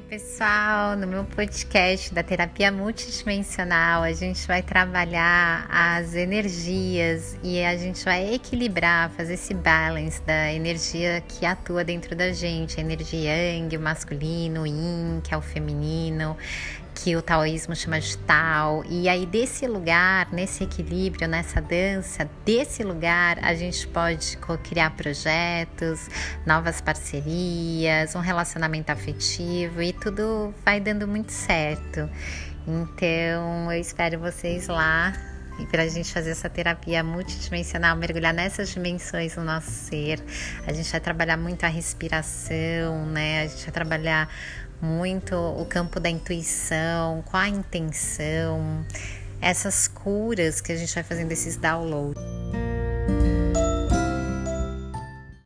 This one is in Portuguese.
pessoal, no meu podcast da terapia multidimensional a gente vai trabalhar as energias e a gente vai equilibrar, fazer esse balance da energia que atua dentro da gente, a energia yang, o masculino, o yin, que é o feminino, que o taoísmo chama de Tao. E aí, desse lugar, nesse equilíbrio, nessa dança, desse lugar, a gente pode criar projetos, novas parcerias, um relacionamento afetivo e tudo vai dando muito certo. Então, eu espero vocês lá e para a gente fazer essa terapia multidimensional, mergulhar nessas dimensões do nosso ser. A gente vai trabalhar muito a respiração, né? A gente vai trabalhar muito o campo da intuição, com a intenção, essas curas que a gente vai fazendo esses downloads.